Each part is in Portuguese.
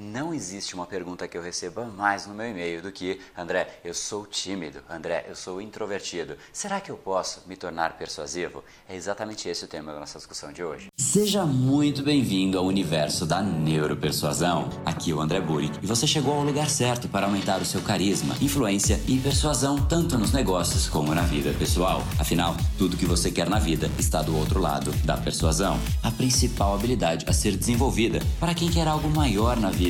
Não existe uma pergunta que eu receba mais no meu e-mail do que André, eu sou tímido, André, eu sou introvertido. Será que eu posso me tornar persuasivo? É exatamente esse o tema da nossa discussão de hoje. Seja muito bem-vindo ao universo da neuropersuasão. Aqui é o André Burick e você chegou ao lugar certo para aumentar o seu carisma, influência e persuasão tanto nos negócios como na vida pessoal. Afinal, tudo que você quer na vida está do outro lado da persuasão, a principal habilidade a ser desenvolvida para quem quer algo maior na vida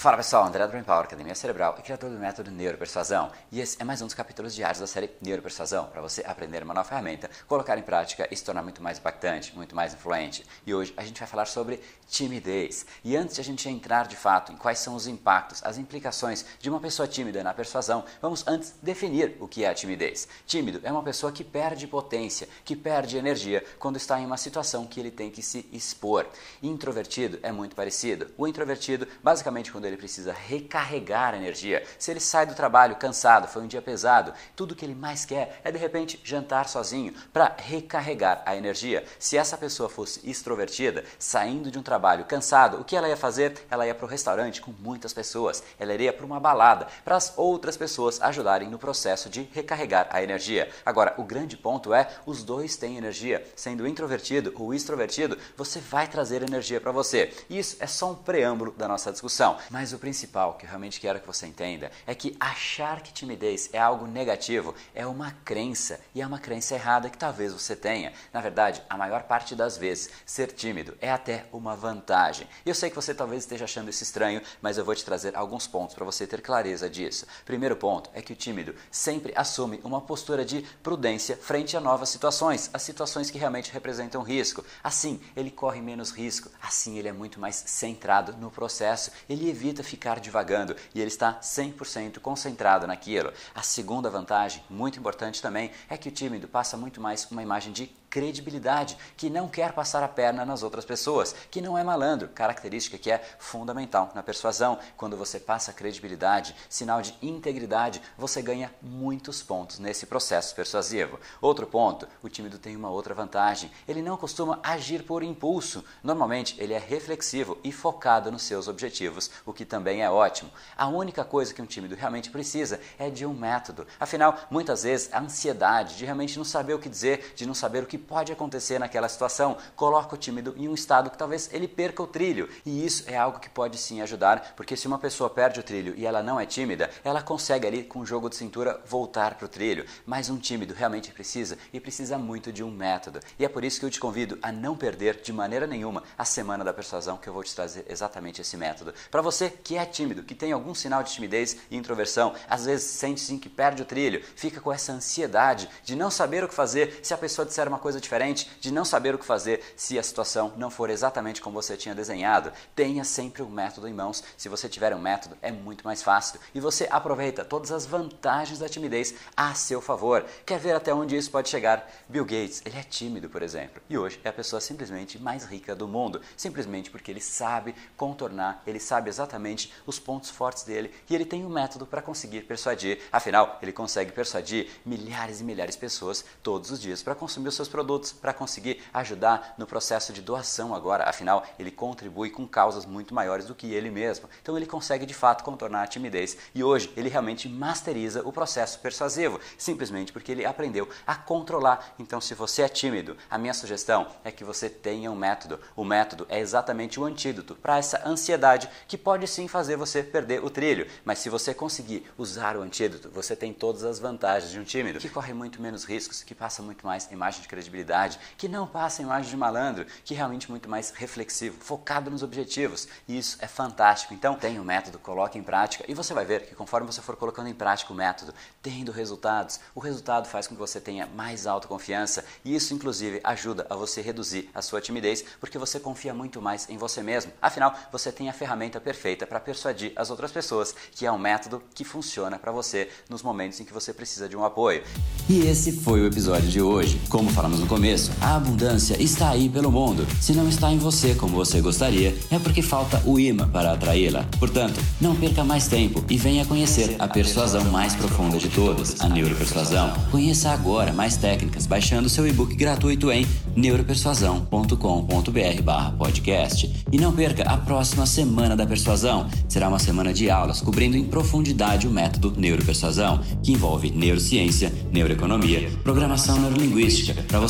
Fala pessoal, André do Brain Power, Academia Cerebral e criador do método Neuropersuasão. E esse é mais um dos capítulos diários da série Neuropersuasão, para você aprender uma nova ferramenta, colocar em prática e se tornar muito mais impactante, muito mais influente. E hoje a gente vai falar sobre timidez. E antes de a gente entrar de fato em quais são os impactos, as implicações de uma pessoa tímida na persuasão, vamos antes definir o que é a timidez. Tímido é uma pessoa que perde potência, que perde energia quando está em uma situação que ele tem que se expor. Introvertido é muito parecido. O introvertido, basicamente, quando ele precisa recarregar a energia. Se ele sai do trabalho cansado, foi um dia pesado, tudo que ele mais quer é de repente jantar sozinho para recarregar a energia. Se essa pessoa fosse extrovertida, saindo de um trabalho cansado, o que ela ia fazer? Ela ia para o restaurante com muitas pessoas, ela iria para uma balada para as outras pessoas ajudarem no processo de recarregar a energia. Agora, o grande ponto é os dois têm energia. Sendo introvertido ou extrovertido, você vai trazer energia para você. Isso é só um preâmbulo da nossa discussão. Mas mas o principal que eu realmente quero que você entenda é que achar que timidez é algo negativo é uma crença e é uma crença errada que talvez você tenha. Na verdade, a maior parte das vezes, ser tímido é até uma vantagem. E eu sei que você talvez esteja achando isso estranho, mas eu vou te trazer alguns pontos para você ter clareza disso. Primeiro ponto é que o tímido sempre assume uma postura de prudência frente a novas situações, as situações que realmente representam risco. Assim, ele corre menos risco, assim ele é muito mais centrado no processo, ele evita evita ficar divagando e ele está 100% concentrado naquilo. A segunda vantagem, muito importante também, é que o tímido passa muito mais uma imagem de credibilidade, que não quer passar a perna nas outras pessoas, que não é malandro, característica que é fundamental na persuasão. Quando você passa credibilidade, sinal de integridade, você ganha muitos pontos nesse processo persuasivo. Outro ponto, o tímido tem uma outra vantagem, ele não costuma agir por impulso. Normalmente, ele é reflexivo e focado nos seus objetivos, o que também é ótimo. A única coisa que um tímido realmente precisa é de um método. Afinal, muitas vezes a ansiedade de realmente não saber o que dizer, de não saber o que pode acontecer naquela situação coloca o tímido em um estado que talvez ele perca o trilho. E isso é algo que pode sim ajudar, porque se uma pessoa perde o trilho e ela não é tímida, ela consegue ali com o jogo de cintura voltar para o trilho. Mas um tímido realmente precisa e precisa muito de um método. E é por isso que eu te convido a não perder de maneira nenhuma a semana da persuasão que eu vou te trazer exatamente esse método. Para você que é tímido, que tem algum sinal de timidez e introversão, às vezes sente sim que perde o trilho, fica com essa ansiedade de não saber o que fazer se a pessoa disser uma coisa coisa diferente, de não saber o que fazer se a situação não for exatamente como você tinha desenhado. Tenha sempre um método em mãos. Se você tiver um método, é muito mais fácil. E você aproveita todas as vantagens da timidez a seu favor. Quer ver até onde isso pode chegar? Bill Gates, ele é tímido, por exemplo. E hoje é a pessoa simplesmente mais rica do mundo. Simplesmente porque ele sabe contornar, ele sabe exatamente os pontos fortes dele e ele tem um método para conseguir persuadir. Afinal, ele consegue persuadir milhares e milhares de pessoas todos os dias para consumir os seus produtos produtos para conseguir ajudar no processo de doação agora. Afinal, ele contribui com causas muito maiores do que ele mesmo. Então ele consegue de fato contornar a timidez e hoje ele realmente masteriza o processo persuasivo, simplesmente porque ele aprendeu a controlar. Então, se você é tímido, a minha sugestão é que você tenha um método. O método é exatamente o antídoto para essa ansiedade que pode sim fazer você perder o trilho. Mas se você conseguir usar o antídoto, você tem todas as vantagens de um tímido, que corre muito menos riscos, que passa muito mais imagem de credibilidade credibilidade, que não passa a imagem de malandro, que é realmente muito mais reflexivo, focado nos objetivos. E isso é fantástico. Então, tenha o um método, coloque em prática e você vai ver que conforme você for colocando em prática o método, tendo resultados, o resultado faz com que você tenha mais autoconfiança e isso, inclusive, ajuda a você reduzir a sua timidez, porque você confia muito mais em você mesmo. Afinal, você tem a ferramenta perfeita feita para persuadir as outras pessoas, que é um método que funciona para você nos momentos em que você precisa de um apoio. E esse foi o episódio de hoje. Como falamos no começo, a abundância está aí pelo mundo. Se não está em você como você gostaria, é porque falta o imã para atraí-la. Portanto, não perca mais tempo e venha conhecer a persuasão mais profunda de todas, a neuropersuasão. Conheça agora mais técnicas baixando seu e-book gratuito em neuropersuasão.com.br/podcast. E não perca a próxima semana da persuasão. Será uma semana de aulas cobrindo em profundidade o método neuropersuasão, que envolve neurociência, neuroeconomia, programação neurolinguística, para você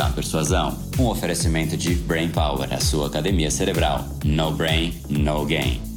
da persuasão. Um oferecimento de Brain Power, a sua academia cerebral. No brain, no gain.